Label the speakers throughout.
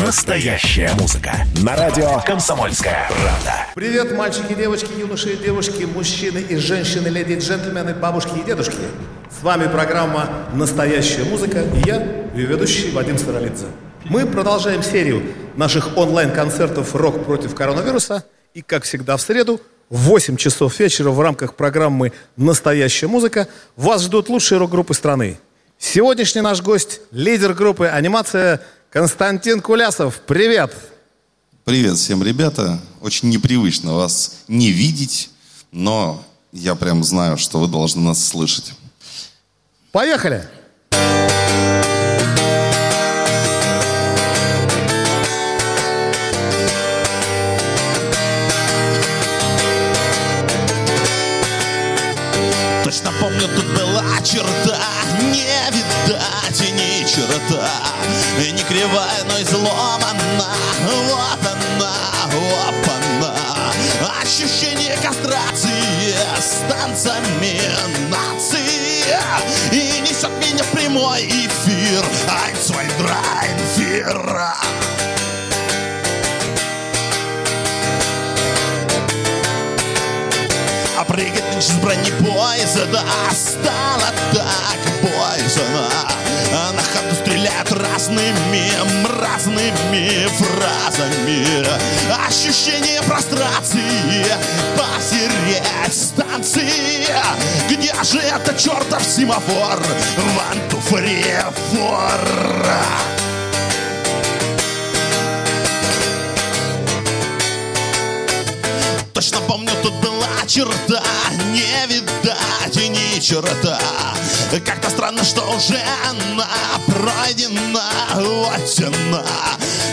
Speaker 1: Настоящая музыка. На радио «Комсомольская правда».
Speaker 2: Привет, мальчики, девочки, юноши и девушки, мужчины и женщины, леди и джентльмены, бабушки и дедушки. С вами программа «Настоящая музыка» и я, ее ведущий Вадим Саралидзе. Мы продолжаем серию наших онлайн-концертов «Рок против коронавируса». И, как всегда, в среду в 8 часов вечера в рамках программы «Настоящая музыка» вас ждут лучшие рок-группы страны. Сегодняшний наш гость – лидер группы «Анимация» Константин Кулясов. Привет!
Speaker 3: Привет всем, ребята. Очень непривычно вас не видеть, но я прям знаю, что вы должны нас слышать.
Speaker 2: Поехали!
Speaker 4: Точно С танцами нации. И несет меня в прямой эфир. Айн свой драйнфир А прыгать нынче с бронепоезда Стало так боязно А на ходу стреляют разными, разными фразами. Ощущение прострации же это чертов семафор One, two, three, four Точно помню, тут была черта Не видать и ни черта. Как-то странно, что уже она пройдена Вот она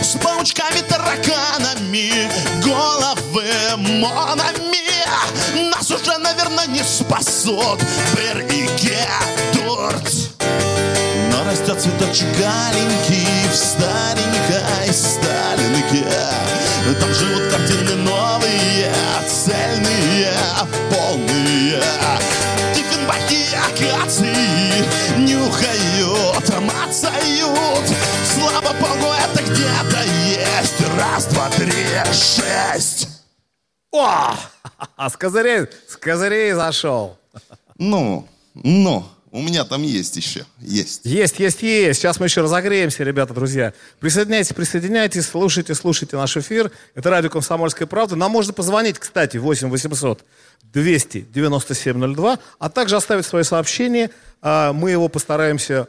Speaker 4: С паучками, тараканами Головы монами. Нас уже, наверное, не спасут Бер и Гетурт но растет цветочек аленький в старенькой Сталинке. Там живут картины новые, цельные, полные. Диффенбахи акации нюхают, мацают Слава богу, это где-то есть Раз, два, три, шесть
Speaker 2: О! А с козырей, с козырей зашел.
Speaker 3: Ну, ну, у меня там есть еще, есть.
Speaker 2: Есть, есть, есть. Сейчас мы еще разогреемся, ребята, друзья. Присоединяйтесь, присоединяйтесь, слушайте, слушайте наш эфир. Это радио «Комсомольская правда». Нам можно позвонить, кстати, 8 800 297 02, а также оставить свое сообщение. А, Мы его постараемся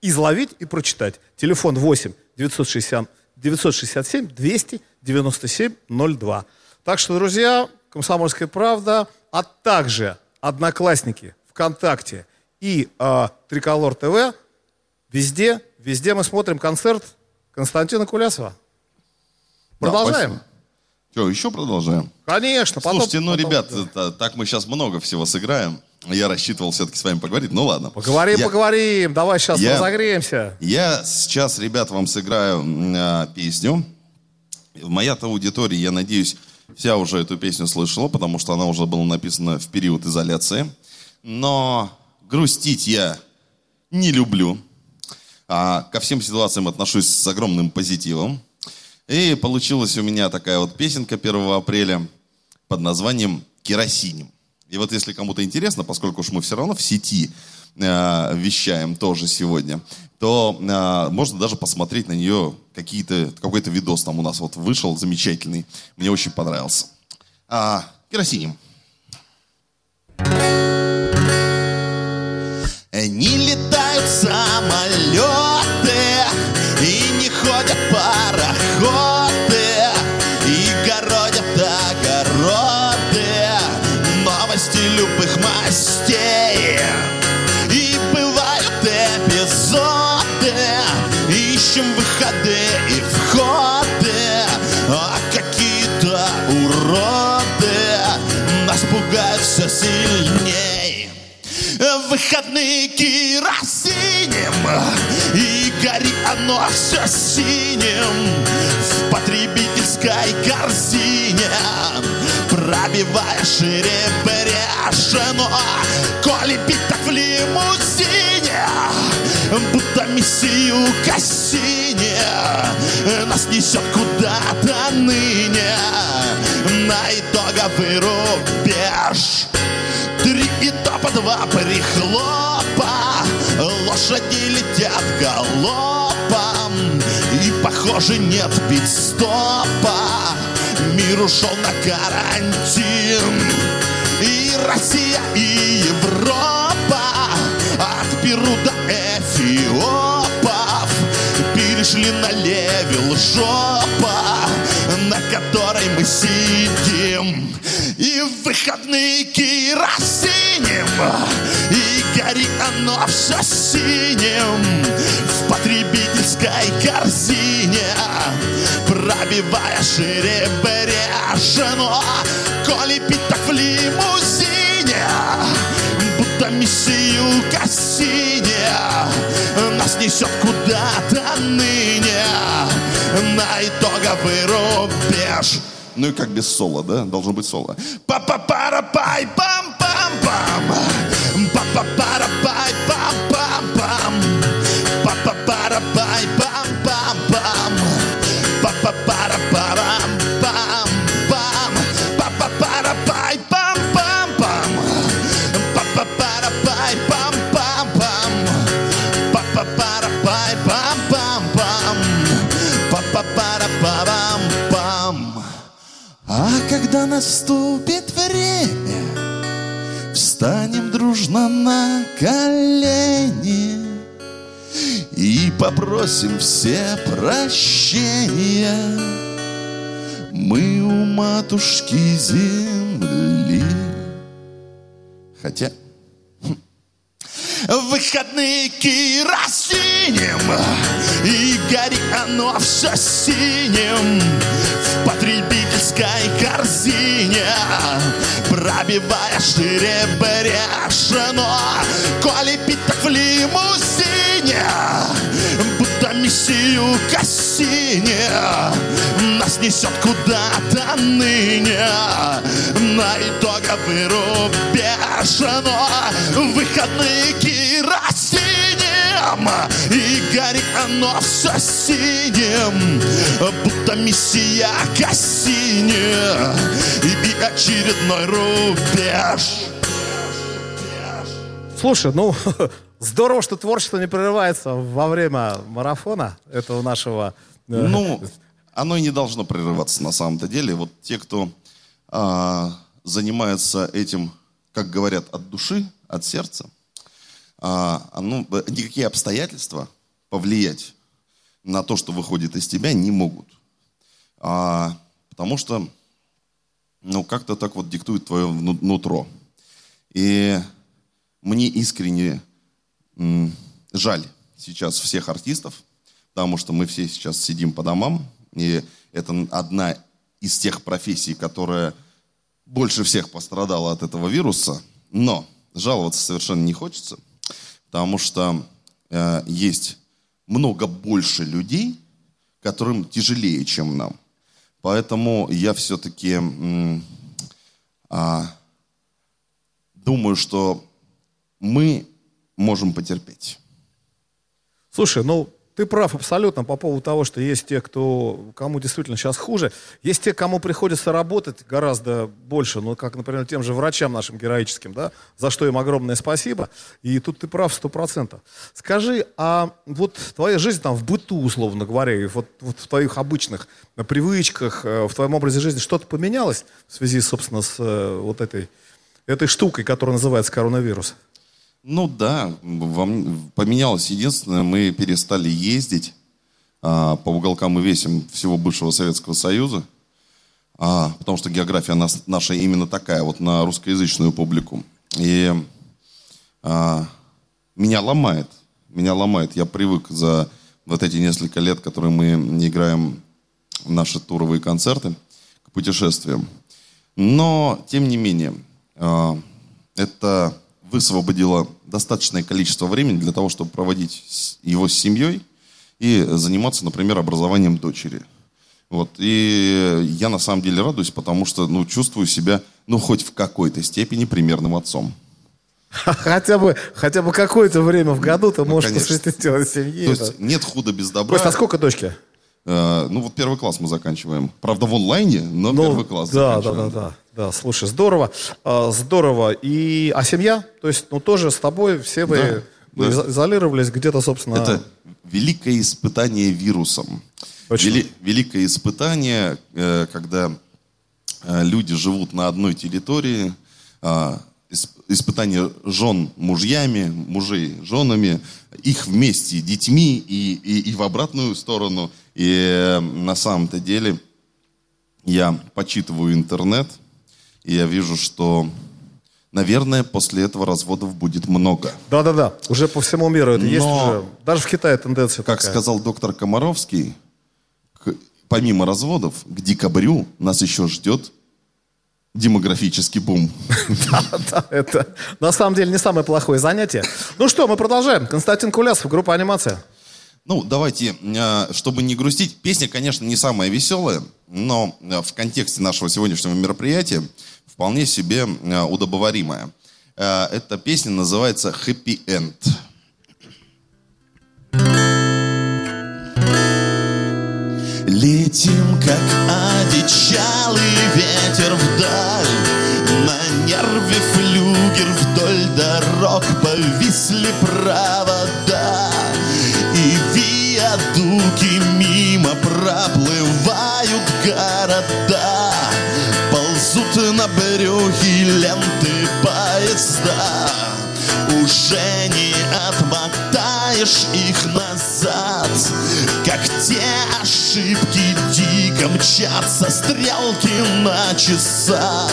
Speaker 2: изловить и прочитать. Телефон 8 960, 967 297 02. Так что, друзья, «Комсомольская правда», а также «Одноклассники», «ВКонтакте» и э, «Триколор ТВ» везде, везде мы смотрим концерт Константина Кулясова. Продолжаем.
Speaker 3: Что, еще продолжаем?
Speaker 2: Конечно. потом-
Speaker 3: Слушайте, ну,
Speaker 2: потом,
Speaker 3: ребят,
Speaker 2: да.
Speaker 3: это- так мы сейчас много всего сыграем. Я рассчитывал все-таки с вами поговорить. Ну ладно.
Speaker 2: Поговорим,
Speaker 3: Я-
Speaker 2: поговорим. Давай сейчас
Speaker 3: Я-
Speaker 2: разогреемся.
Speaker 3: Я сейчас, ребят, вам сыграю а, песню. Моя-то аудитория, я надеюсь, вся уже эту песню слышала, потому что она уже была написана в период изоляции. Но грустить я не люблю. А ко всем ситуациям отношусь с огромным позитивом. И получилась у меня такая вот песенка 1 апреля под названием «Керосинем». И вот если кому-то интересно, поскольку уж мы все равно в сети э, вещаем тоже сегодня, то э, можно даже посмотреть на нее какие-то, какой-то видос там у нас вот вышел замечательный. Мне очень понравился. А, керосинем.
Speaker 4: Не летают самолеты ходят пароходы И городят огороды. Новости любых мастей. И бывают эпизоды. Ищем выходы и входы. А какие-то уроды. Нас пугают все сильней в выходные керосинем И гори оно все синим В потребительской корзине Пробивая шире брешь Но коли бить так в лимузине Будто миссию Кассини нас несет куда-то ныне на итоговый рубеж. Три притопа, два прихлопа, лошади летят галопом, и, похоже, нет пит-стопа. Мир ушел на карантин, и Россия, и Европа. От Перу до Эфиопов перешли на level жопа, которой мы сидим. И в выходные керосинем, и гори оно все синим в потребительской корзине, пробивая. Но коли пить так в лимузине, будто миссию Кассини Нас несет куда-то ныне На итоговый рубеж
Speaker 3: Ну и как без соло, да? Должно быть соло.
Speaker 4: па па пара пай пам пам пам па па пара пай пам пам когда наступит время, встанем дружно на колени и попросим все прощения. Мы у матушки земли.
Speaker 3: Хотя,
Speaker 4: В выходные керосинем И гори оно все синим В потребительской корзине Пробивая шире брешь Но коли пить так в лимузине Будто миссию Кассини Нас несет куда-то ныне. На итоговый рубеж Но выходные керосинем И горит оно все синим Будто миссия Кассини И очередной рубеж
Speaker 2: Слушай, ну, здорово, что творчество не прерывается во время марафона этого нашего...
Speaker 3: ну, оно и не должно прерываться на самом-то деле. Вот те, кто а, занимается этим, как говорят, от души, от сердца, ну, э, никакие обстоятельства повлиять на то, что выходит из тебя, не могут. А, потому что, ну, как-то так вот диктует твое нутро. И мне искренне жаль сейчас всех артистов, потому что мы все сейчас сидим по домам, и это одна из тех профессий, которая больше всех пострадала от этого вируса, но жаловаться совершенно не хочется, потому что э, есть много больше людей, которым тяжелее, чем нам. Поэтому я все-таки м, а, думаю, что мы можем потерпеть.
Speaker 2: Слушай, ну, ты прав абсолютно по поводу того, что есть те, кто, кому действительно сейчас хуже. Есть те, кому приходится работать гораздо больше, ну, как, например, тем же врачам нашим героическим, да, за что им огромное спасибо. И тут ты прав сто процентов. Скажи, а вот твоя жизнь там в быту, условно говоря, и вот, вот в твоих обычных привычках, э, в твоем образе жизни что-то поменялось в связи, собственно, с э, вот этой, этой штукой, которая называется коронавирус?
Speaker 3: Ну да, вам поменялось единственное, мы перестали ездить а, по уголкам и весям всего бывшего Советского Союза, а, потому что география нас, наша именно такая, вот на русскоязычную публику. И а, меня ломает, меня ломает. Я привык за вот эти несколько лет, которые мы играем наши туровые концерты, к путешествиям. Но, тем не менее, а, это высвободило достаточное количество времени для того, чтобы проводить его с семьей и заниматься, например, образованием дочери. Вот. И я на самом деле радуюсь, потому что ну, чувствую себя, ну, хоть в какой-то степени примерным отцом.
Speaker 2: Хотя бы, хотя бы какое-то время в году ты можешь
Speaker 3: конечно.
Speaker 2: посвятить дело семье.
Speaker 3: То есть нет худа без добра.
Speaker 2: Кость, а сколько дочки?
Speaker 3: Э, ну, вот первый класс мы заканчиваем. Правда, в онлайне, но
Speaker 2: Ну,
Speaker 3: первый класс
Speaker 2: да, да,
Speaker 3: заканчиваем.
Speaker 2: да, да, да. Слушай, здорово, А, здорово. И а семья, то есть, ну тоже с тобой все вы,
Speaker 3: Да,
Speaker 2: вы
Speaker 3: да.
Speaker 2: изо- изолировались где-то, собственно.
Speaker 3: Это великое испытание вирусом.
Speaker 2: Почему?
Speaker 3: Вели- великое испытание, э, когда э, люди живут на одной территории, а, испытание жен мужьями, мужей женами, их вместе детьми и, и, и в обратную сторону. И э, на самом-то деле я почитываю интернет, и я вижу, что, наверное, после этого разводов будет много.
Speaker 2: Да, да, да. Уже по всему миру это есть
Speaker 3: Но-
Speaker 2: уже. Даже в Китае тенденция
Speaker 3: Как
Speaker 2: такая.
Speaker 3: сказал доктор Комаровский, к- помимо разводов, к декабрю нас еще ждет демографический бум.
Speaker 2: Да, это на самом деле не самое плохое занятие. Ну что, мы продолжаем. Константин Кулясов, группа «Анимация».
Speaker 3: Ну, давайте, э, чтобы не грустить, песня, конечно, не самая веселая, но э, в контексте нашего сегодняшнего мероприятия вполне себе э, удобоваримая. Эта песня называется «Happy End».
Speaker 4: Летим, как одичалый ветер вдаль. На нерве флюгер вдоль дорог Повисли провода. И виадуки мимо проплывают города. Ползут на брюхе ленты поезда. Уже не отмотаешь их назад. Как те ошибки дико мчатся Стрелки на часах.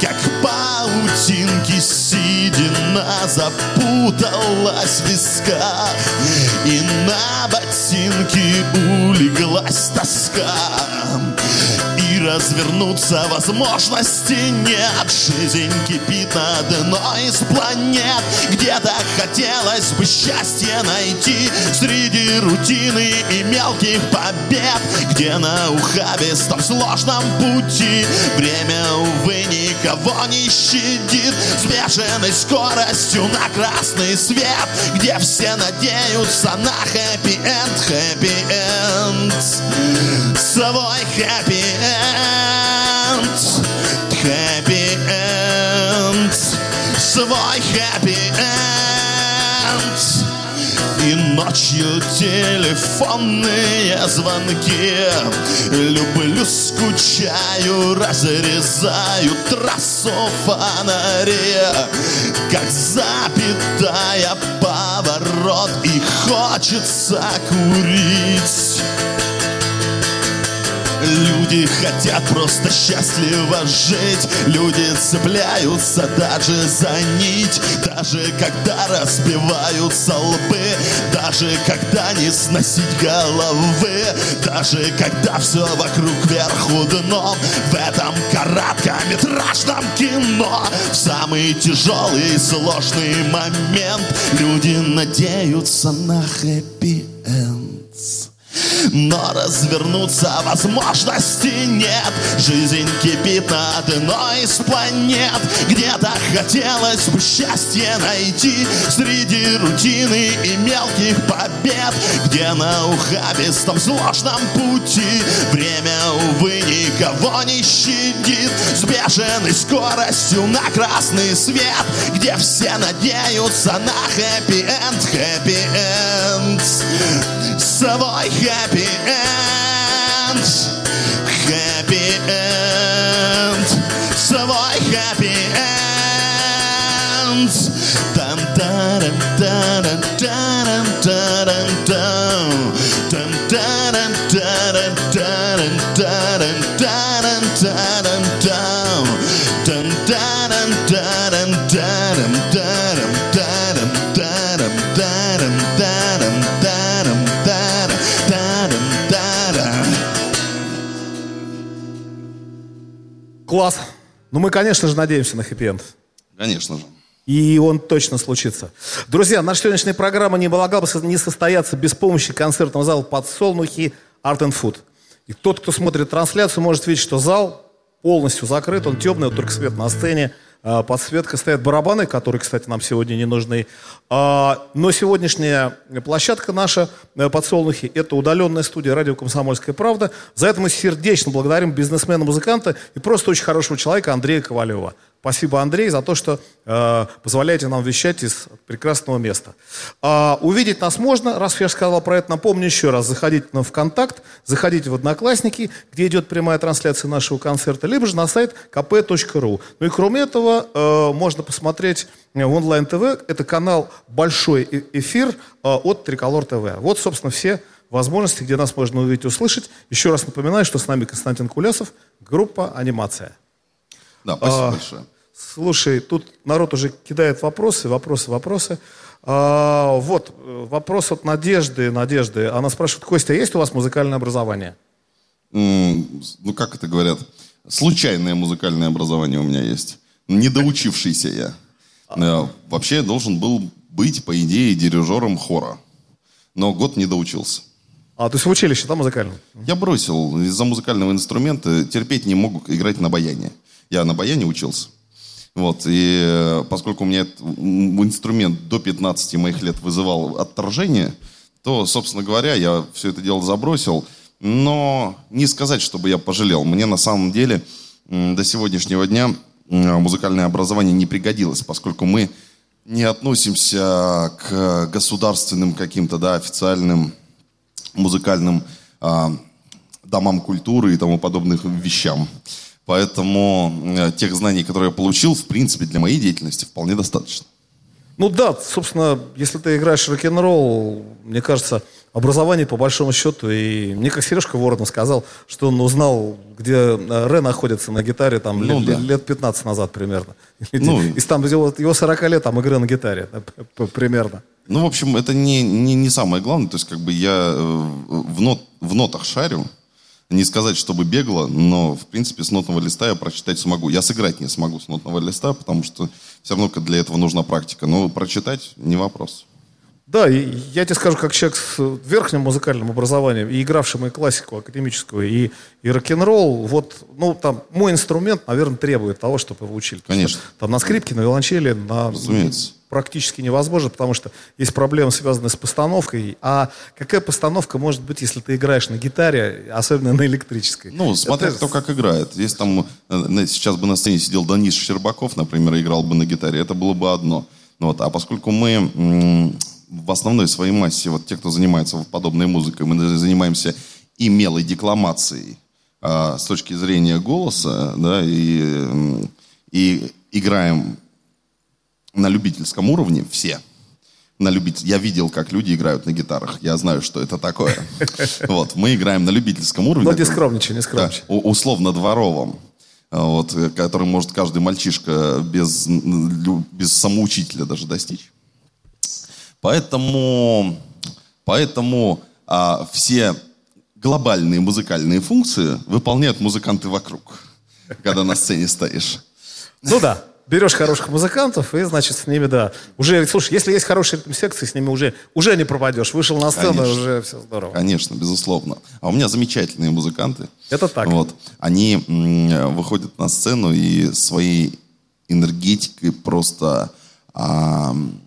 Speaker 4: Как паутинки седина Запуталась в висках. И на ботинки улеглась тоска развернуться возможности нет. Жизнь кипит на одной из планет. Где-то хотелось бы счастье найти Среди рутины и мелких побед. Где на ухабистом сложном пути Время, увы, никого не щадит. С бешеной скоростью на красный свет Где все надеются на хэппи-энд Хэппи-энд Свой хэппи-энд Хэппи-энд Свой хэппи-энд и ночью телефонные звонки. Люблю, скучаю, разрезаю трассу фонари Как запятая поворот и хочется курить Люди хотят просто счастливо жить. Люди цепляются даже за нить. Даже когда разбиваются лбы Даже когда не сносить головы Даже когда все вокруг вверху дном В этом короткометражном кино В самый тяжелый и сложный момент Люди надеются на хэппи-энд но развернуться возможности нет. Жизнь кипит на одной из планет. Где-то хотелось бы счастье найти Среди рутины и мелких побед. Где на ухабистом сложном пути Время, увы, никого не щадит. С бешеной скоростью на красный свет Где все надеются на хэппи-энд Хэппи-энд Свой хэппи-энд Хэппи-энд Свой хэппи-энд там тарам тарам тарам тарам там там тарам тарам тарам тарам тарам тарам там там тарам тарам тарам
Speaker 2: Класс. Ну, мы, конечно же, надеемся на хэппи-энд.
Speaker 3: Конечно же.
Speaker 2: И он точно случится. Друзья, наша сегодняшняя программа не могла бы не состояться без помощи концертного зала «Подсолнухи Art and Food». И тот, кто смотрит трансляцию, может видеть, что зал полностью закрыт, он темный, вот только свет на сцене. А, подсветка, стоят барабаны, которые, кстати, нам сегодня не нужны. А, но сегодняшняя площадка наша, э, подсолнухи, это удаленная студия радио «Комсомольская правда». За это мы сердечно благодарим бизнесмена-музыканта и просто очень хорошего человека Андрея Ковалева. Спасибо, Андрей, за то, что э, позволяете нам вещать из прекрасного места. А, увидеть нас можно, раз я сказал про это, напомню еще раз, заходите на ВКонтакт, заходите в Одноклассники, где идет прямая трансляция нашего концерта, либо же на сайт kp.ru. Ну и кроме этого, э, можно посмотреть в онлайн-ТВ, это канал «Большой э- эфир» э, от Триколор ТВ. Вот, собственно, все возможности, где нас можно увидеть и услышать. Еще раз напоминаю, что с нами Константин Кулясов, группа «Анимация».
Speaker 4: Да, спасибо
Speaker 2: А,
Speaker 4: большое.
Speaker 2: Слушай, тут народ уже кидает вопросы, вопросы, вопросы. А, вот, вопрос от Надежды. Надежды. Она спрашивает, Костя, есть у вас музыкальное образование?
Speaker 4: М, Ну, как это говорят? Случайное музыкальное образование у меня есть. Недоучившийся я. Э, Вообще я должен был быть, по идее, дирижером хора. Но год не доучился.
Speaker 2: А, то есть в училище, да, музыкальном?
Speaker 4: Я бросил из-за музыкального инструмента, терпеть не могу играть на баяне. Я на баяне учился. Вот, и э, поскольку у меня инструмент до 15 моих лет вызывал отторжение, то, собственно говоря, я все это дело забросил. Но не сказать, чтобы я пожалел. Мне на самом деле до сегодняшнего дня музыкальное образование не пригодилось, поскольку мы не относимся к государственным каким-то, да, официальным музыкальным а, домам культуры и тому подобных вещам. Поэтому э, тех знаний, которые я получил, в принципе, для моей деятельности вполне достаточно.
Speaker 2: Ну да, собственно, если ты играешь рок-н-ролл, мне кажется, образование по большому счету, и мне как Сережка Воронов сказал, что он узнал, где э, Ре находится на гитаре там
Speaker 4: Ну
Speaker 2: лет,
Speaker 4: да.
Speaker 2: лет- лет 15 назад примерно.
Speaker 4: Ну.
Speaker 2: И там его, его 40 лет там игры на гитаре п- примерно.
Speaker 4: Ну, в общем, это не, не, не самое главное. То есть, как бы я э, в, нот, в нотах шарю. Не сказать, чтобы бегло, но, в принципе, с нотного листа я прочитать смогу. Я сыграть не смогу с нотного листа, потому что все равно для этого нужна практика. Но прочитать не вопрос.
Speaker 2: Да, и я тебе скажу, как человек с верхним музыкальным образованием, и игравшим и классику академическую, и, и рок-н-ролл, вот, ну, там, мой инструмент, наверное, требует того, чтобы его учили.
Speaker 4: Конечно.
Speaker 2: Там на скрипке, на виолончели, на...
Speaker 4: Разумеется.
Speaker 2: Практически невозможно, потому что есть проблемы, связанные с постановкой. А какая постановка может быть, если ты играешь на гитаре, особенно на электрической?
Speaker 4: Ну, смотря
Speaker 2: Это-
Speaker 4: кто как играет. Если там э, сейчас бы на сцене сидел Данис Щербаков, например, играл бы на гитаре, это было бы одно. Ну Вот. А поскольку мы в основной своей массе, вот те, кто занимается подобной музыкой, мы занимаемся и мелой декламацией а, с точки зрения голоса, да, и, и играем на любительском уровне все. На любитель... Я видел, как люди играют на гитарах. Я знаю, что это такое. Вот. Мы играем на любительском уровне.
Speaker 2: Ну, не скромничай, не
Speaker 4: да,
Speaker 2: скромничай.
Speaker 4: у- условно дворовом. А, Вот, который может каждый мальчишка без, без самоучителя даже достичь. Поэтому, поэтому а, все глобальные музыкальные функции выполняют музыканты вокруг, когда на сцене стоишь.
Speaker 2: Ну да, берешь хороших музыкантов, и, значит, с ними, да. Уже, слушай, если есть хорошие ритм-секции, с ними уже, уже не пропадешь. Вышел на сцену,
Speaker 4: Конечно.
Speaker 2: уже все здорово.
Speaker 4: Конечно, безусловно. А у меня замечательные музыканты.
Speaker 2: Это так.
Speaker 4: Вот. Они м, выходят на сцену и своей энергетикой просто ам,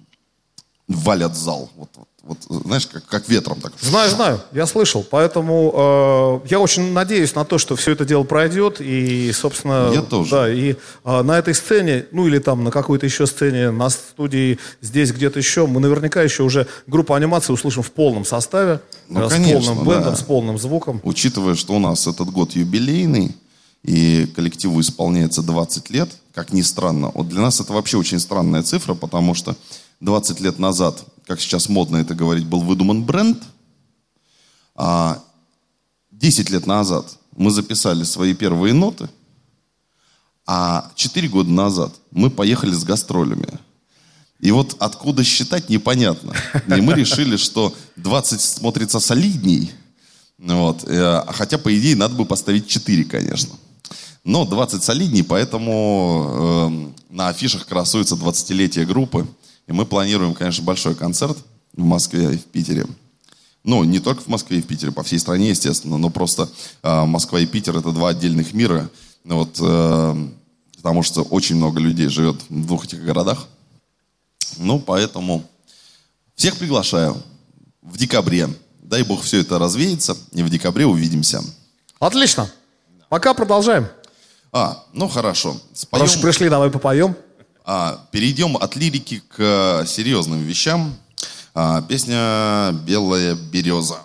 Speaker 4: валят зал. Вот, вот, вот, знаешь, как, как ветром так.
Speaker 2: Знаю, знаю, я слышал. Поэтому э, я очень надеюсь на то, что все это дело пройдет. И, собственно,
Speaker 4: Я тоже.
Speaker 2: да, и э, на этой сцене, ну или там на какой-то еще сцене, на студии, здесь где-то еще, мы наверняка еще уже группу анимации услышим в полном составе,
Speaker 4: Ну,
Speaker 2: э, с
Speaker 4: конечно,
Speaker 2: полным бендом,
Speaker 4: да.
Speaker 2: с полным звуком.
Speaker 4: Учитывая, что у нас этот год юбилейный, и коллективу исполняется 20 лет, как ни странно, вот для нас это вообще очень странная цифра, потому что 20 лет назад, как сейчас модно это говорить, был выдуман бренд, а 10 лет назад мы записали свои первые ноты, а 4 года назад мы поехали с гастролями. И вот откуда считать, непонятно. И мы решили, что 20 смотрится солидней, вот. э, а Хотя, по идее, надо бы поставить 4, конечно. Но 20 солидней, поэтому эм, на афишах красуется 20-летие группы. И мы планируем, конечно, большой концерт в Москве и в Питере. Ну, не только в Москве и в Питере, по всей стране, естественно, но просто э, Москва и Питер – это два отдельных мира. Ну Вот, э,
Speaker 3: потому что очень много людей живет в двух этих городах. Ну, поэтому всех приглашаю в декабре. Дай бог все это развеется, и в декабре увидимся.
Speaker 2: Отлично. Пока продолжаем.
Speaker 3: А, ну хорошо. Споем,
Speaker 2: уж пришли, давай попоем.
Speaker 3: а, перейдем от лирики к э, серьезным вещам. А, песня «Белая береза».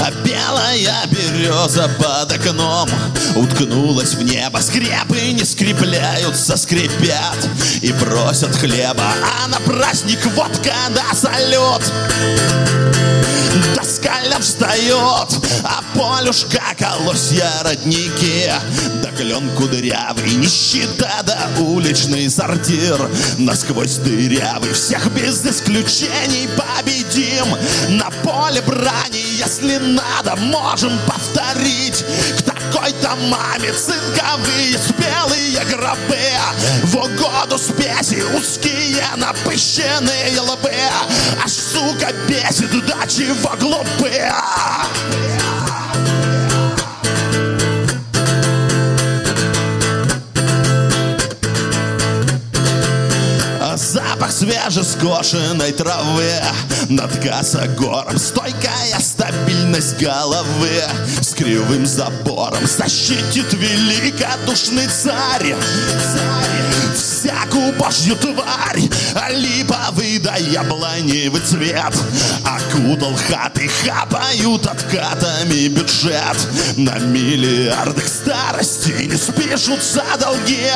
Speaker 4: А белая береза под окном Уткнулась в небо Скрепы не скрепляются, скрипят И просят хлеба. А на праздник водка да салют! Доскально встает, а полюшка колосья родники Да клен кудрявый, нищета да уличный сортир. Насквозь дырявый, всех без исключений победим. На поле брани, если надо, можем повторить. К такой-то маме цинковые спелые гробы. В угоду спеси узкие напыщенные лбы. Аж сука бесит, да чего глупые Запах свежескошенной травы. Над косогором Стойкая стабильность головы. С кривым забором Защитит великодушный царь Всякую божью тварь Липовый да яблоневый цвет. Окутал хаты Хапают откатами бюджет. На миллиарды к старости Не спишутся долги.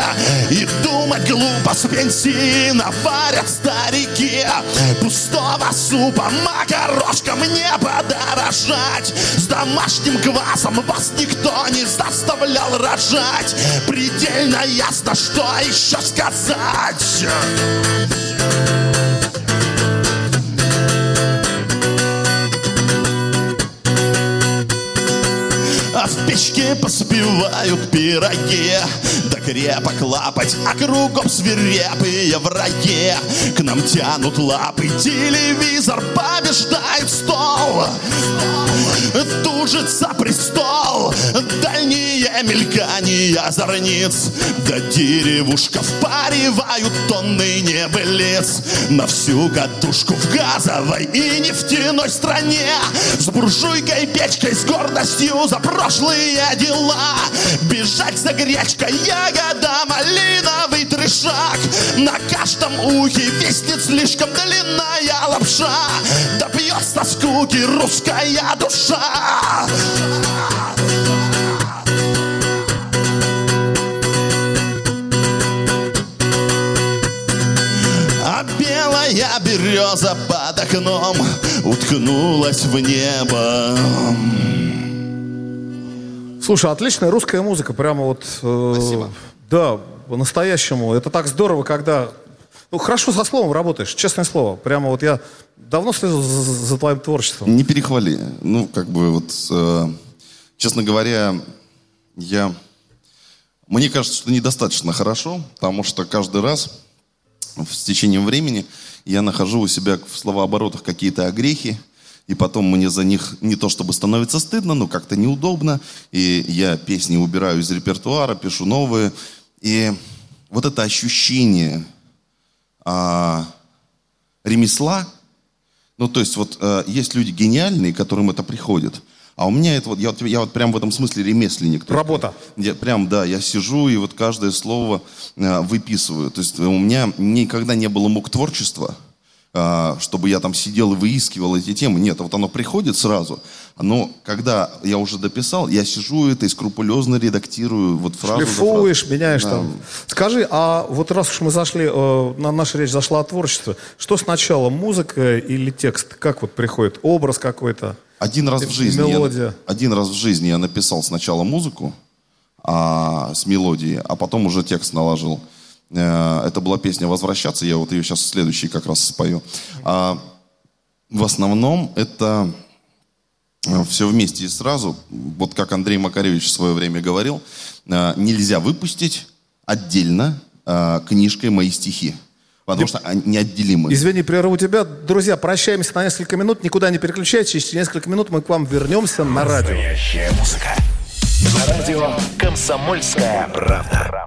Speaker 4: И думать глупо с пенсии Наварят старики. Пустого супа Макарошкам не подорожать. С домашним квасом Вас никто не заставлял рожать. Предельно ясно, что еще сказать А в печке поспевают пироги Да крепок лапать, а кругом свирепые враги. К нам тянут лапы, телевизор побеждает стол Тужится престол, дальние мелькания зорниц. Да деревушка впаривают тонны небылиц. На всю катушку в газовой и нефтяной стране. С буржуйкой, печкой, с гордостью за прошлые дела. Бежать за гречкой, ягода, малиновый трешак. На каждом ухе виснет слишком длинная лапша. Да пьет со скуки русская душа А белая береза под окном уткнулась в небо.
Speaker 2: Слушай, отличная русская музыка, прямо вот... э,
Speaker 3: Спасибо.
Speaker 2: Да, по-настоящему. Это так здорово, когда... Ну, хорошо со словом работаешь, честное слово. Прямо вот я давно слежу за, за- твоим творчеством.
Speaker 3: Не перехвали. Ну, как бы вот, э, честно говоря, я... Мне кажется, что недостаточно хорошо, потому что каждый раз с течением времени я нахожу у себя в словооборотах какие-то огрехи, и потом мне за них не то чтобы становится стыдно, но как-то неудобно, и я песни убираю из репертуара, пишу новые, и вот это ощущение а, ремесла, ну, то есть вот э, есть люди гениальные, которым это приходит. А у меня это вот, я вот, я вот прям в этом смысле ремесленник. То есть
Speaker 2: Работа.
Speaker 3: Я прям, да, я сижу и вот каждое слово э, выписываю. То есть у меня никогда не было мук творчества, чтобы я там сидел и выискивал эти темы. Нет, вот оно приходит сразу. Но когда я уже дописал, я сижу это и скрупулезно редактирую вот фразу
Speaker 2: Шлифуешь,
Speaker 3: фразой.
Speaker 2: меняешь
Speaker 3: Да.
Speaker 2: там. Скажи, а вот раз уж мы зашли, э, на наша речь зашла о творчестве, что сначала, музыка или текст? Как вот приходит? Образ какой-то?
Speaker 3: Один раз в жизни я,
Speaker 2: мелодия.
Speaker 3: один раз в жизни я написал сначала музыку а, с мелодией, а потом уже текст наложил. Э, Это была песня «Возвращаться», я вот ее сейчас следующий как раз спою. А, в основном это все вместе и сразу. Вот как Андрей Макаревич в свое время говорил, э, нельзя выпустить отдельно э, книжкой мои стихи. Потому что они неотделимы.
Speaker 2: Извини, прерву тебя. Друзья, прощаемся на несколько минут. Никуда не переключайтесь. Через несколько минут мы к вам вернемся на радио.
Speaker 1: Настоящая музыка. На радио «Комсомольская правда».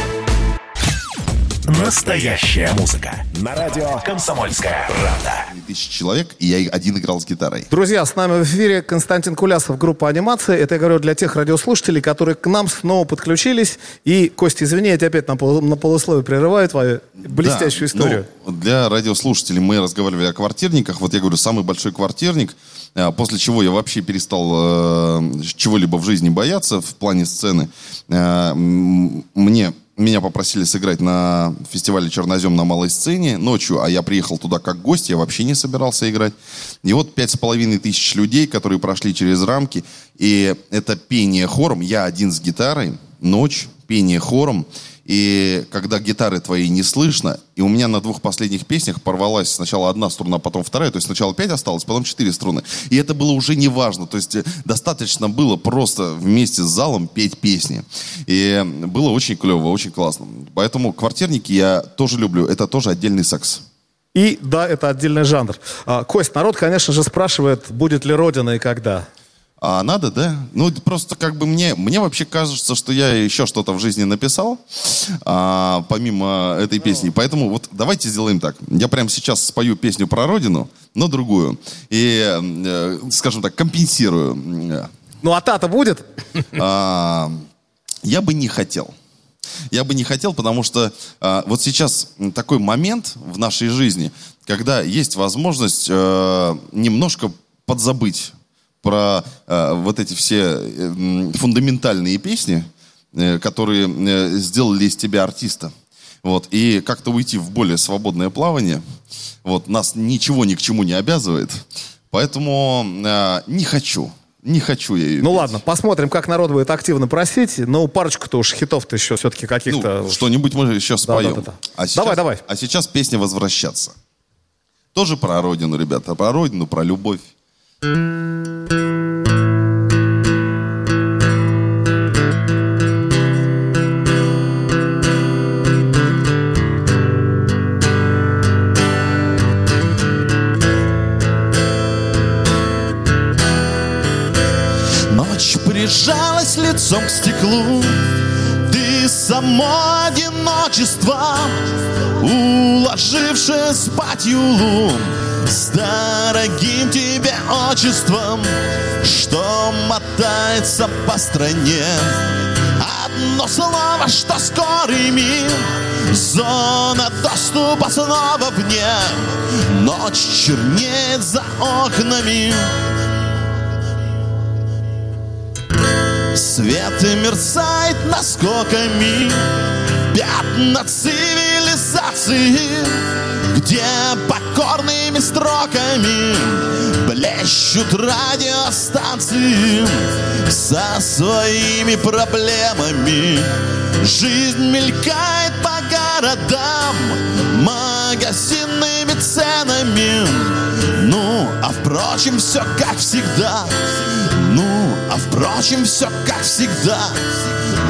Speaker 1: Настоящая музыка. На радио «Комсомольская правда».
Speaker 3: Тысячи человек, и я один играл с гитарой.
Speaker 2: Друзья, с нами в эфире Константин Кулясов, группа анимации. Это я говорю для тех радиослушателей, которые к нам снова подключились. И, Костя, извини, я тебя опять на, пол, на полусловие прерываю твою блестящую
Speaker 3: Да,
Speaker 2: историю.
Speaker 3: ну, для радиослушателей мы разговаривали о квартирниках. Вот я говорю, самый большой квартирник, а, после чего я вообще перестал э, чего-либо в жизни бояться в плане сцены. М, Мне меня попросили сыграть на фестивале «Чернозем» на малой сцене ночью, а я приехал туда как гость, я вообще не собирался играть. И вот пять с половиной тысяч людей, которые прошли через рамки, и это пение хором, я один с гитарой, ночь, пение хором, и когда гитары твоей не слышно, и у меня на двух последних песнях порвалась сначала одна струна, потом вторая, то есть сначала пять осталось, потом четыре струны. И это было уже не важно, то есть э, достаточно было просто вместе с залом петь песни. И было очень клево, очень классно. Поэтому квартирники я тоже люблю, это тоже отдельный секс.
Speaker 2: И да, это отдельный жанр. А, Кость, народ, конечно же, спрашивает, будет ли Родина и когда.
Speaker 3: А надо, да? Ну, просто как бы мне, мне вообще кажется, что я еще что-то в жизни написал, а, помимо этой песни. Поэтому вот давайте сделаем так. Я прямо сейчас спою песню про родину, но другую. И, э, скажем так, компенсирую.
Speaker 2: Ну, а та-то будет?
Speaker 3: А, я бы не хотел. Я бы не хотел, потому что а, вот сейчас такой момент в нашей жизни, когда есть возможность э, немножко подзабыть про э, вот эти все э, фундаментальные песни, э, которые э, сделали из тебя артиста. Вот, и как-то уйти в более свободное плавание. Вот, нас ничего ни к чему не обязывает. Поэтому э, не хочу. Не хочу я ее
Speaker 2: Ну
Speaker 3: петь.
Speaker 2: ладно, посмотрим, как народ будет активно просить. Ну, парочку-то уж хитов-то еще все-таки каких-то...
Speaker 3: Ну, что-нибудь мы еще споем.
Speaker 2: да, да.
Speaker 3: А сейчас,
Speaker 2: Давай, давай.
Speaker 3: А сейчас песня «Возвращаться». Тоже про родину, ребята. Про родину, про любовь.
Speaker 4: Ночь прижалась лицом к стеклу. Ты само одиночество Уложившись спать юлу С дорогим тебе отчеством Что мотается по стране. Одно слово, что скорый мир Зона доступа снова вне. Ночь чернеет за окнами. Свет мерцает наскоками. Пятна цивилизации Где покорными строками Блещут радиостанции Со своими проблемами. Жизнь мелькает по городам Магазинными ценами. Ну, а впрочем, все как всегда. Ну, а впрочем, все как всегда.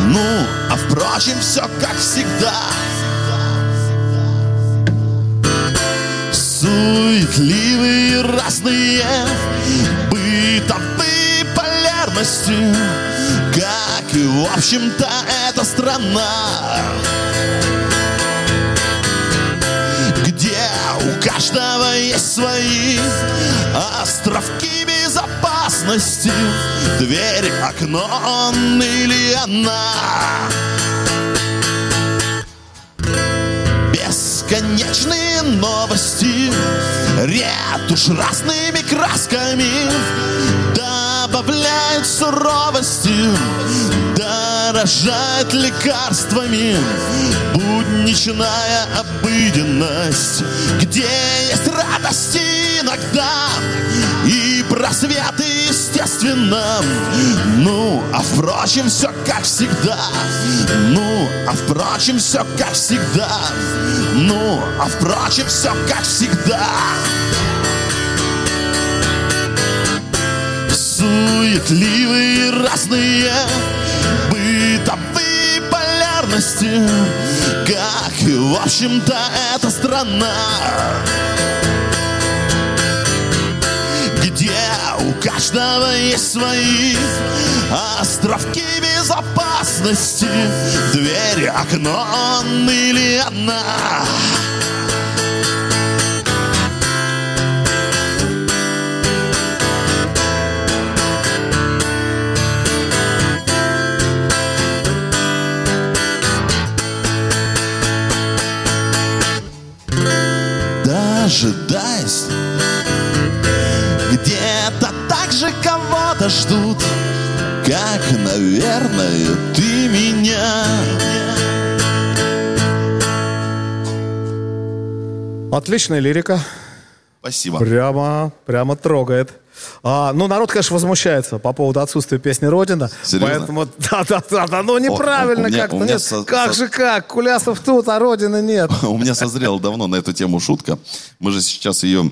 Speaker 4: Ну, а впрочем, все как всегда Суетливые разные бытовые полярности Как и, в общем-то, эта страна где у каждого есть свои островки безопасности. Дверь, окно, он или она. Бесконечные новости, ретушь разными красками добавляет суровости, дорожает лекарствами. Будничная обыденность, где есть радости иногда, это естественно. Ну, а впрочем, все как всегда. Ну, а впрочем, все как всегда. Ну, а впрочем, все как всегда. Суетливые разные бытовые полярности Как и, в общем-то, эта страна Где у каждого есть свои островки безопасности. Дверь, окно, он или одна кого-то ждут Как, наверное, ты меня
Speaker 2: Отличная лирика.
Speaker 3: Спасибо.
Speaker 2: Прямо, прямо трогает. А, ну, народ, конечно, возмущается по поводу отсутствия песни «Родина».
Speaker 3: Серьезно?
Speaker 2: Поэтому, да, да, да, да, ну, неправильно
Speaker 3: меня-
Speaker 2: как-то. нет.
Speaker 3: со-
Speaker 2: как
Speaker 3: со-
Speaker 2: же как? Кулясов тут, а Родины нет.
Speaker 3: У меня созрела давно на эту тему шутка. Мы же сейчас ее,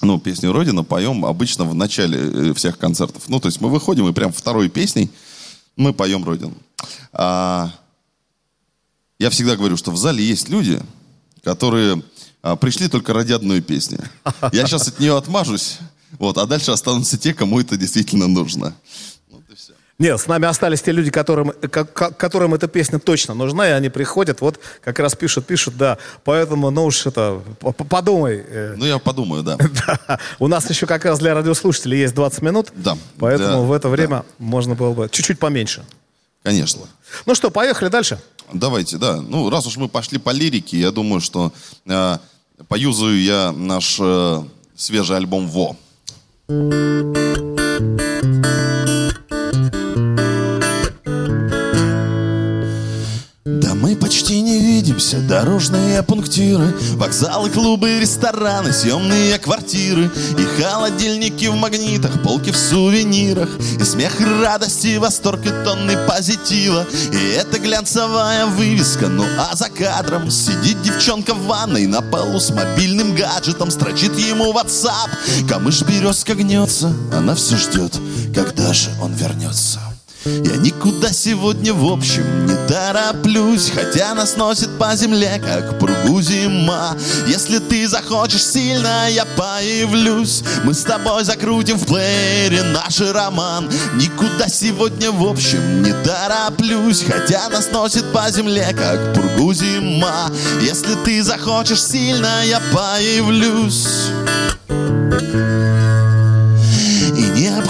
Speaker 3: ну, песню «Родина» поем обычно в начале э, всех концертов. Ну, то есть мы выходим и прям второй песней мы поем «Родину». А, я всегда говорю, что в зале есть люди, которые а, пришли только ради одной песни. Я сейчас от нее отмажусь, вот, а дальше останутся те, кому это действительно нужно.
Speaker 2: Нет, с нами остались те люди, которым, ко- ко- которым эта песня точно нужна, и они приходят, вот как раз пишут, пишут, да. Поэтому, ну уж это, подумай. э,
Speaker 3: Ну, я подумаю, да.
Speaker 2: да. У нас еще как раз для радиослушателей есть 20 минут.
Speaker 3: Да.
Speaker 2: Поэтому
Speaker 3: Да,
Speaker 2: в это
Speaker 3: да.
Speaker 2: время можно было бы чуть-чуть поменьше.
Speaker 3: Конечно.
Speaker 2: Ну что, поехали дальше.
Speaker 3: Давайте, да. Ну, раз уж мы пошли по лирике, я думаю, что э, поюзаю я наш э, свежий альбом «Во».
Speaker 4: Да дорожные пунктиры Вокзалы, клубы, рестораны, съемные квартиры И холодильники в магнитах, полки в сувенирах И смех, и радость, и восторг, и тонны позитива. И эта глянцевая вывеска, ну а за кадром Сидит девчонка в ванной на полу с мобильным гаджетом Строчит ему WhatsApp, камыш березка гнется Она все ждет, когда же он вернется я никуда сегодня в общем не тороплюсь Хотя нас носит по земле, как пругу зима. Если ты захочешь сильно, я появлюсь. Мы с тобой закрутим в плеере наш роман. Никуда сегодня в общем не тороплюсь Хотя нас носит по земле, как пругу зима. Если ты захочешь сильно, я появлюсь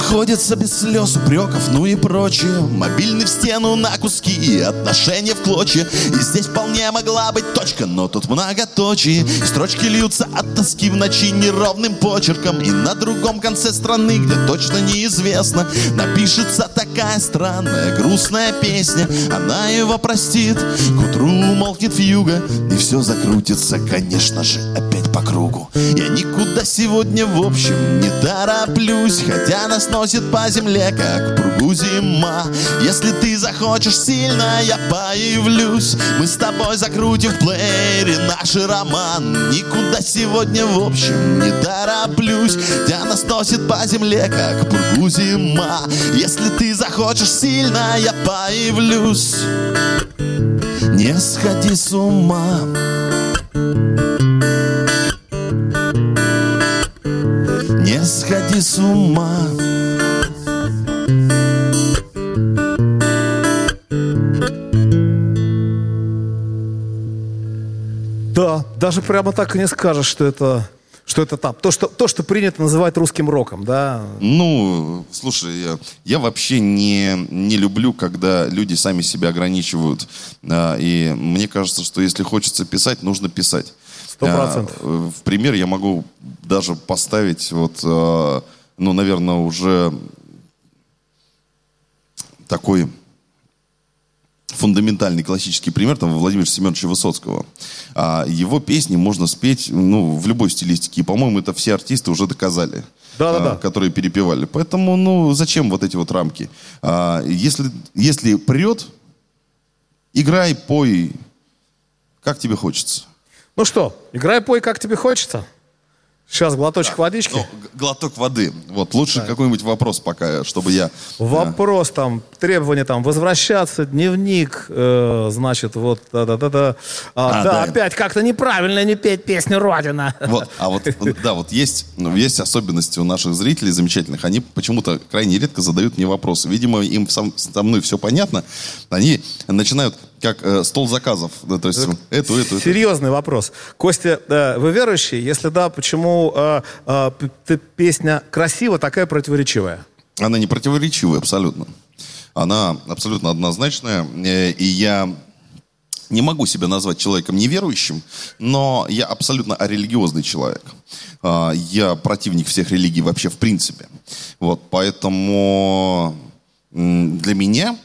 Speaker 4: обходится без слез, упреков, ну и прочее. Мобильный в стену на куски и отношения в клочья. И здесь вполне могла быть точка, но тут многоточие. И Строчки льются от тоски в ночи неровным почерком. И на другом конце страны, где точно неизвестно Напишется такая странная, грустная песня. Она его простит, к утру умолкнет вьюга И все закрутится, конечно же, опять по кругу. Я никуда сегодня в общем не тороплюсь. Хотя нас носит по земле, как пругу зима. Если ты захочешь сильно, я появлюсь. Мы с тобой закрутим в плеере наш роман. Никуда сегодня в общем не тороплюсь. Хотя нас носит по земле, как пругу зима. Если ты захочешь сильно, я появлюсь. Не сходи с ума сходи с ума
Speaker 2: Да, даже прямо так и не скажешь, что это, что это там. То что, то, что принято называть русским роком, да.
Speaker 3: Ну, слушай, я, я вообще не, не люблю, когда люди сами себя ограничивают. А, и мне кажется, что если хочется писать, нужно писать.
Speaker 2: Сто процентов.
Speaker 3: А, в пример я могу даже поставить, вот, а, ну, наверное, уже такой фундаментальный классический пример, там, Владимира Семеновича Высоцкого. А его песни можно спеть, ну, в любой стилистике. И, по-моему, это все артисты уже доказали.
Speaker 2: Да-да-да.
Speaker 3: а, которые перепевали. Поэтому, ну, зачем вот эти вот рамки? А, если, если прет, играй, пой, как тебе хочется.
Speaker 2: Ну что, играй, пой, как тебе хочется. Сейчас глоточек водички.
Speaker 3: Ну, глоток воды. Вот, лучше какой-нибудь вопрос пока, чтобы я...
Speaker 2: Вопрос там, требование там, возвращаться, дневник, э, значит, вот, да-да-да-да. А,
Speaker 3: А,
Speaker 2: да,
Speaker 3: да.
Speaker 2: опять как-то неправильно не петь песню «Родина».
Speaker 3: Вот, а вот, да, вот есть, ну, есть особенности у наших зрителей замечательных. Они почему-то крайне редко задают мне вопросы. Видимо, им сам- со мной все понятно. Они начинают как э, стол заказов. Да, то есть эту, эту, эту.
Speaker 2: Серьезный вопрос. Костя, э, вы верующий? Если да, почему э, э, песня красива, такая противоречивая?
Speaker 3: Она не противоречивая абсолютно. Она абсолютно однозначная. Э, И я не могу себя назвать человеком неверующим, но я абсолютно религиозный человек. А, Я противник всех религий вообще в принципе. Вот, поэтому для меня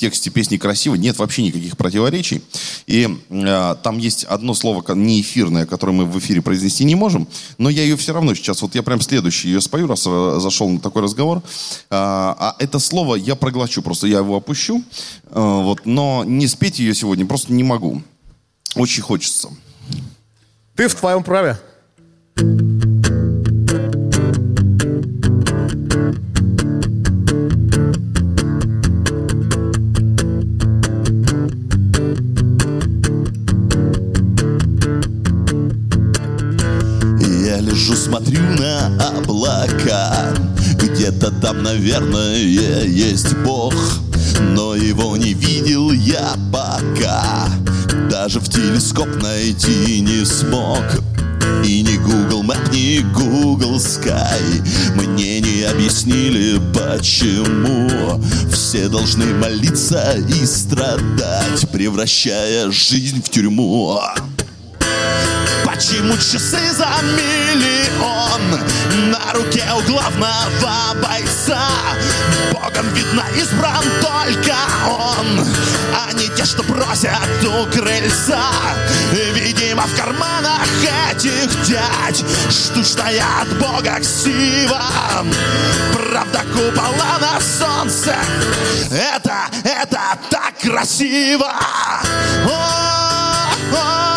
Speaker 3: тексте песни красиво нет вообще никаких противоречий. И э, там есть одно слово не эфирное, которое мы в эфире произнести не можем, но я ее все равно сейчас, вот я прям следующий ее спою, раз э, зашел на такой разговор. А, а это слово я проглочу, просто я его опущу. Э, вот, но не спеть ее сегодня просто не могу. Очень хочется.
Speaker 2: Ты в твоем праве.
Speaker 4: Там, наверное, есть Бог. Но его не видел я пока. Даже в телескоп найти не смог. И ни Google Map, ни Google Sky Мне не объяснили, почему. Все должны молиться и страдать Превращая жизнь в тюрьму Почему часы за миллион? На руке у главного бойца. Богом, видно, избран только он. А не те, что просят у крыльца. Видимо, в карманах этих дядь Штучная от Бога ксива. Правда, купола на солнце. Это, это так красиво. О, о, о,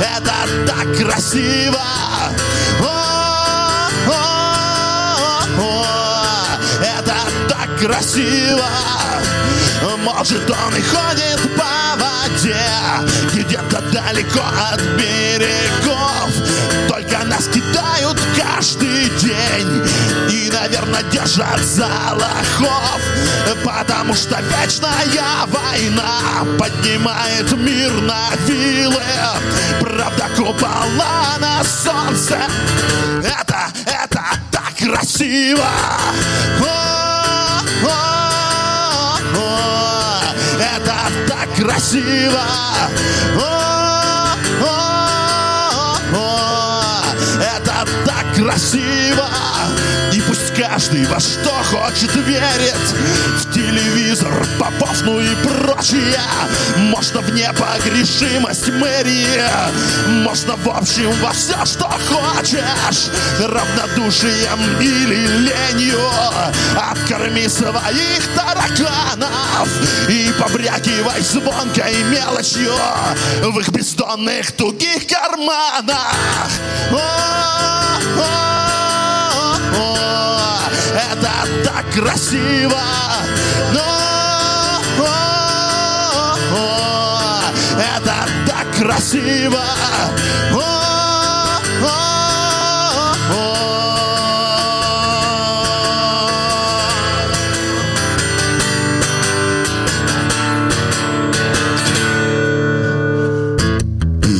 Speaker 4: это так красиво. О, о, о, это так красиво. Может, он и ходит по воде, где-то далеко от берегов. Только нас кидают каждый день и, наверное, держат за лохов, потому что вечная война поднимает мир на вилы. Правда, купола на солнце, это, это так красиво. О, о, о, это так красиво. О, красиво. И пусть каждый во что хочет верит. В телевизор, попов, ну и прочее. Можно в непогрешимость мэрии. Можно в общем во все, что хочешь. Равнодушием или ленью. Откорми своих тараканов И побрякивай звонкой мелочью В их бездонных тугих карманах. О, о, о, это так красиво. Но, это так красиво. О, о, о.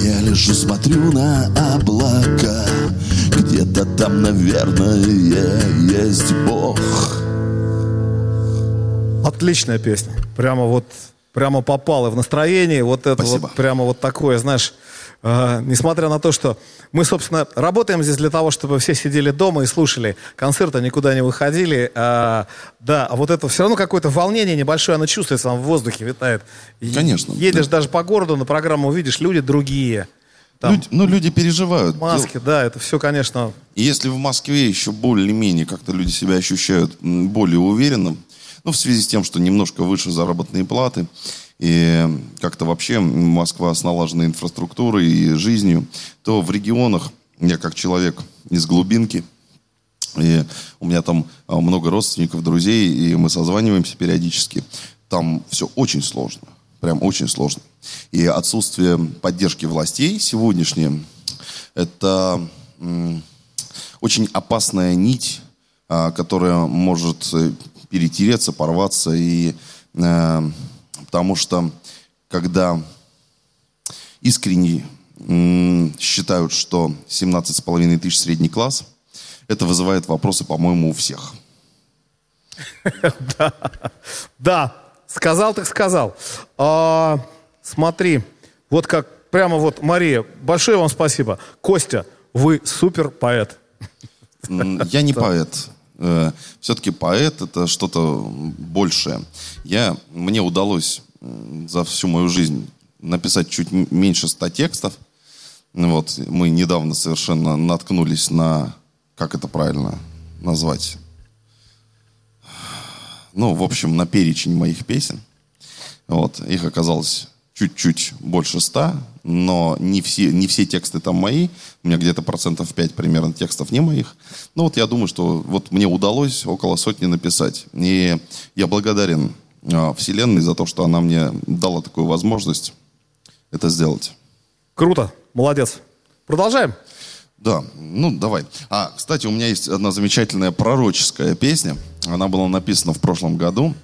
Speaker 4: Я лежу, смотрю на Где-то там, наверное, есть Бог
Speaker 2: Отличная песня. Прямо вот прямо попал и в настроение. Вот это
Speaker 4: Спасибо.
Speaker 2: вот прямо вот такое, знаешь, э, несмотря на то, что мы, собственно, работаем здесь для того, чтобы все сидели дома и слушали концерты, никуда не выходили. А, да, а вот это все равно какое-то волнение небольшое, оно чувствуется, там в воздухе витает.
Speaker 4: Конечно,
Speaker 2: Едешь
Speaker 4: да.
Speaker 2: даже по городу, на программу увидишь, люди другие. Там
Speaker 4: Люди- ну, люди переживают.
Speaker 2: маски, да, это все, конечно,
Speaker 4: И Если в Москве еще более-менее как-то люди себя ощущают более уверенно, ну, в связи с тем, что немножко выше заработные платы, и как-то вообще Москва с налаженной инфраструктурой и жизнью, то в регионах, я как человек из глубинки, и у меня там а, много родственников, друзей, и мы созваниваемся периодически. Там все очень сложно. Прям очень сложно. И отсутствие поддержки властей сегодняшнее, это очень опасная нить, а, которая может э, перетереться, порваться. И, э, потому что когда искренне считают, что 17,5 тысяч средний класс, это вызывает вопросы, по-моему, у всех.
Speaker 2: Да, сказал так сказал. А, смотри, вот как прямо вот, Мария, большое вам спасибо. Костя, вы супер поэт.
Speaker 4: Я не поэт. Все-таки поэт это что-то большее. Я, мне удалось за всю мою жизнь написать чуть меньше ста текстов. Вот, мы недавно совершенно наткнулись на, как это правильно назвать, ну, в общем, на перечень моих песен. Вот, их оказалось чуть-чуть больше ста, но не все, не все тексты там мои. У меня где-то процентов 5 примерно текстов не моих. Ну вот я думаю, что вот мне удалось около сотни написать. И я благодарен а, Вселенной за то, что она мне дала такую возможность это сделать.
Speaker 2: Круто, молодец. Продолжаем.
Speaker 4: Да, ну давай. А, кстати, у меня есть одна замечательная пророческая песня. Она была написана в прошлом году.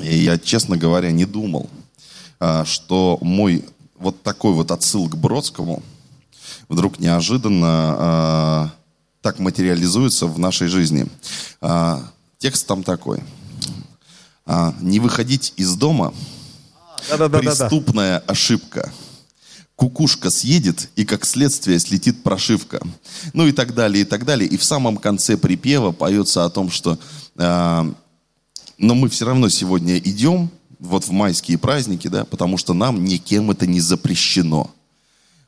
Speaker 4: И я, честно говоря, не думал, а, что мой вот такой вот отсыл к Бродскому вдруг неожиданно а, так материализуется в нашей жизни. А, текст там такой. Не выходить из дома преступная ошибка. Кукушка съедет, и как следствие слетит прошивка. Ну и так далее, и так далее. И в самом конце припева поется о том, что а, но мы все равно сегодня идем вот в майские праздники, да, потому что нам никем это не запрещено.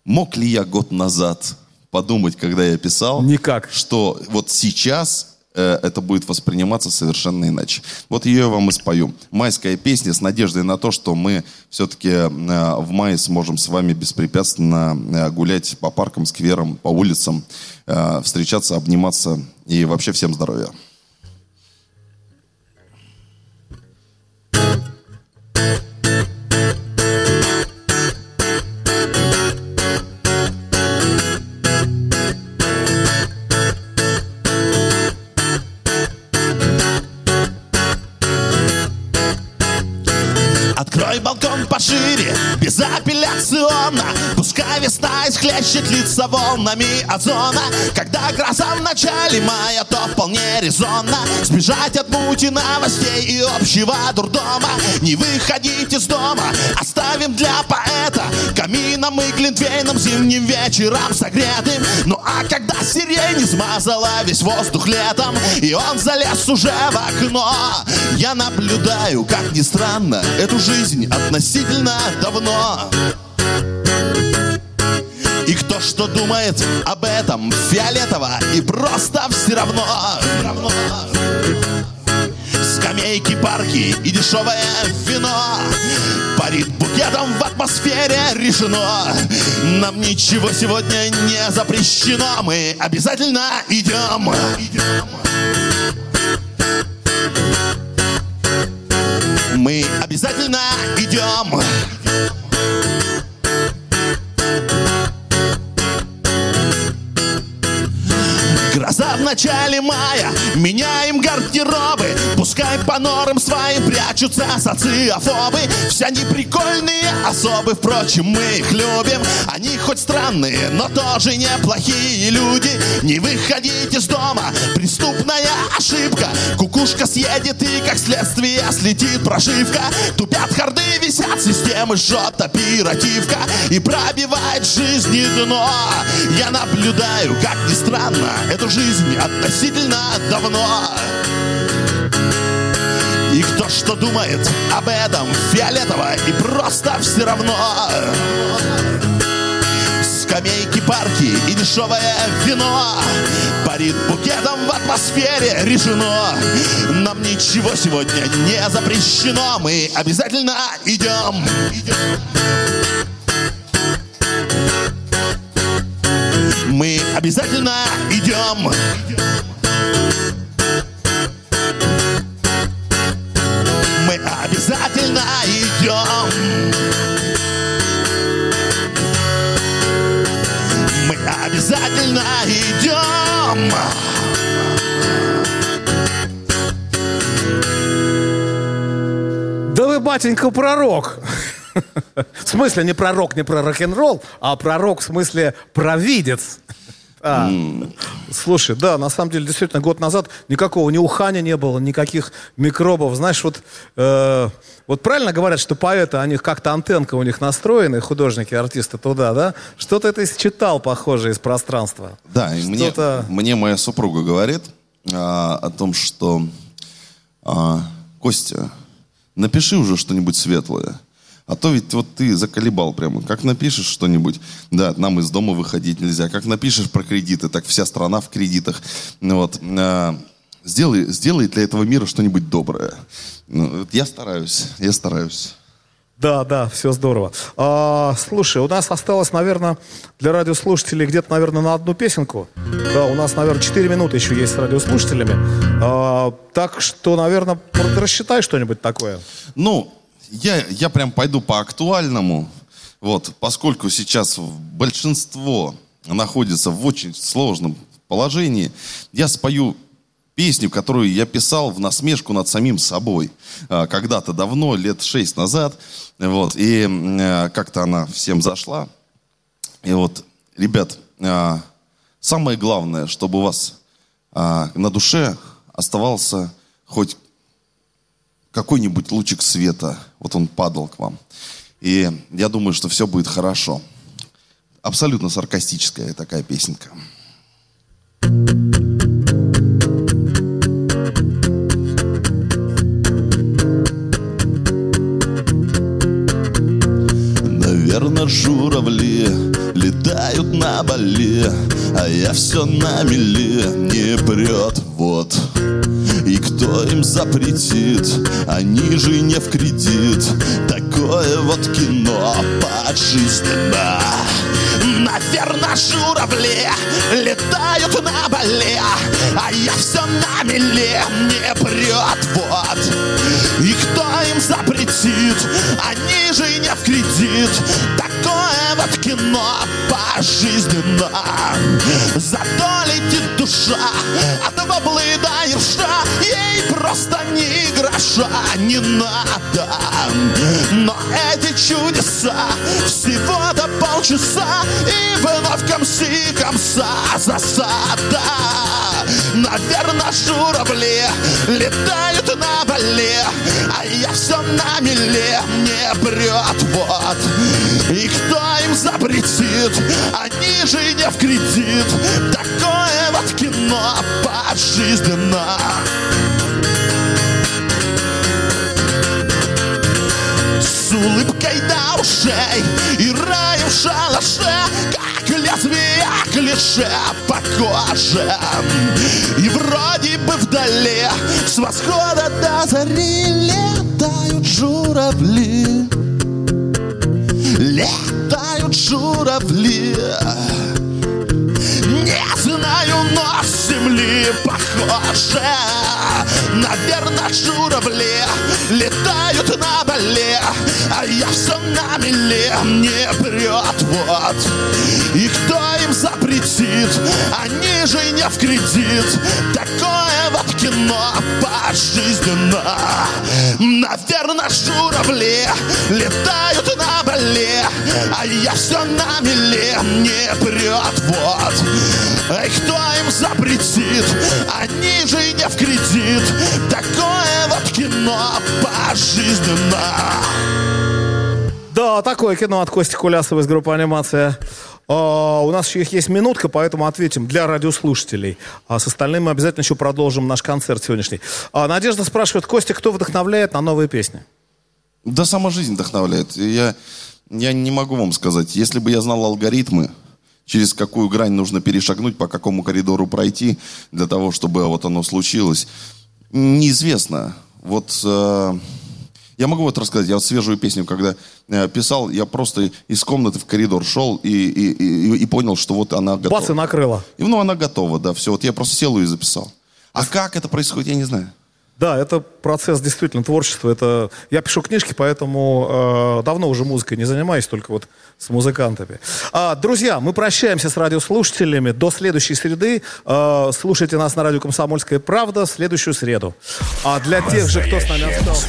Speaker 4: Мог ли я год назад подумать, когда я писал,
Speaker 2: Никак.
Speaker 4: что вот сейчас э, это будет восприниматься совершенно иначе. Вот ее я вам и спою. Майская песня с надеждой на то, что мы все-таки э, в мае сможем с вами беспрепятственно э, гулять по паркам, скверам, по улицам, э, встречаться, обниматься и вообще всем здоровья.
Speaker 5: Весна исхлещет лица волнами озона. Когда гроза в начале мая, то вполне резонно. Сбежать от мути новостей и общего дурдома. Не выходить из дома, оставим для поэта. Камином и глинтвейном зимним вечером согретым. Ну а когда сирень смазала весь воздух летом И он залез уже в окно Я наблюдаю, как ни странно, эту жизнь относительно давно что думает об этом фиолетово и просто все равно. Скамейки, парки и дешевое вино Парит букетом в атмосфере решено. Нам ничего сегодня не запрещено. Мы обязательно идем Мы обязательно идем
Speaker 4: Гроза в начале мая, меняем гардеробы. Пускай по норам своим прячутся социофобы Все они прикольные особы, впрочем, мы их любим. Они хоть странные, но тоже неплохие люди. Не выходить из дома, преступная ошибка. Кукушка съедет и, как следствие, слетит прошивка. Тупят харды, висят системы, жжет оперативка И пробивает жизни дно. Я наблюдаю, как ни странно, эту жизнь относительно давно. И кто что думает об этом фиолетово и просто все равно. Скамейки, парки и дешевое вино Парит букетом в атмосфере решено. Нам ничего сегодня не запрещено. Мы обязательно идем. Мы обязательно идем Мы обязательно идем Мы обязательно идем
Speaker 2: Да вы, батенька, пророк. В смысле, не пророк, не про рок-н-ролл, а пророк в смысле провидец. А, Слушай, да, на самом деле, действительно, год назад никакого ни ухания не было, никаких микробов. Знаешь, вот, э, вот правильно говорят, что поэты, они как-то антенка у них настроены, художники, артисты туда, да? Что-то это считал, похоже, из пространства.
Speaker 3: Да, и мне, мне моя супруга говорит а, о том, что а, Костя, напиши уже что-нибудь светлое. А то ведь вот ты заколебал прямо. Как напишешь что-нибудь, да, нам из дома выходить нельзя. Как напишешь про кредиты, так вся страна в кредитах. Ну Вот. а, сделай, сделай для этого мира что-нибудь доброе. Ну, я стараюсь, я стараюсь.
Speaker 2: Да, да, все здорово. А, слушай, у нас осталось, наверное, для радиослушателей где-то, наверное, на одну песенку. Да, у нас, наверное, 4 минуты еще есть с радиослушателями. А, так что, наверное, рассчитай что-нибудь такое.
Speaker 3: Ну, я, я прям пойду по актуальному. Вот, поскольку сейчас большинство находится в очень сложном положении, я спою песню, которую я писал в насмешку над самим собой. а, Когда-то давно, лет шесть назад. Вот, и м, как-то она всем зашла. И вот, ребят, а, самое главное, чтобы у вас а, на душе оставался хоть какой-нибудь лучик света, вот он падал к вам. И я думаю, что все будет хорошо. Абсолютно саркастическая такая песенка.
Speaker 4: Наверное, журавли летают на бале А я все на мели, не прет, вот. И кто им запретит, они же не в кредит. Такое вот кино поджизненно Наверное, журавли летают на бале А я все на меле, не прет, вот. И кто им запретит, они же не в кредит. Такое кино пожизненно. Зато летит душа от баблы до ерша Ей просто ни гроша не надо. Но эти чудеса всего-то полчаса И вновь комси комса засада. Наверное, журавли летают на бале А я все на меле, не прет, вот. И запретит, они же не в кредит. Такое вот кино пожизненно. С улыбкой до ушей и раем в шалаше Как лезвие клише по коже. И вроде бы вдали с восхода до зари Летают журавли. Летают журавли не знаю, но с земли похоже Наверное, журавли летают на бале А я все на меле, не прет, вот И кто им запретит? Они же не в кредит. Такое вот кино пожизненно. Наверное, журавли летают на бале, а я все на меле не прет вот. Эй, кто им запретит? Они же не в кредит. Такое вот кино пожизненно.
Speaker 2: Да, такое кино от Кости Кулясова из группы «Анимация». А, у нас еще есть минутка, поэтому ответим для радиослушателей. А с остальным мы обязательно еще продолжим наш концерт сегодняшний. А, Надежда спрашивает, Костя, кто вдохновляет на новые песни?
Speaker 3: Да сама жизнь вдохновляет. Я, я не могу вам сказать. Если бы я знал алгоритмы, через какую грань нужно перешагнуть, по какому коридору пройти для того, чтобы вот оно случилось, неизвестно. Вот э, я могу вот рассказать, я вот свежую песню, когда э, писал, я просто из комнаты в коридор шел и, и, и, и понял, что вот она готова.
Speaker 2: Бац, и накрыло.
Speaker 3: И, ну, она готова, да, все. Вот я просто сел и записал. А как это происходит, я не знаю.
Speaker 2: Да, это процесс действительно творчества. Это я пишу книжки, поэтому э, давно уже музыкой не занимаюсь, только вот с музыкантами. А, друзья, мы прощаемся с радиослушателями до следующей среды. Э, слушайте нас на радио «Комсомольская правда» в следующую среду. А для тех же, кто с нами остался...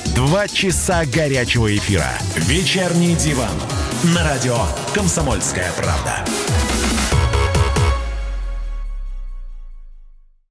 Speaker 1: Два часа горячего эфира. Вечерний диван. На радио «Комсомольская правда».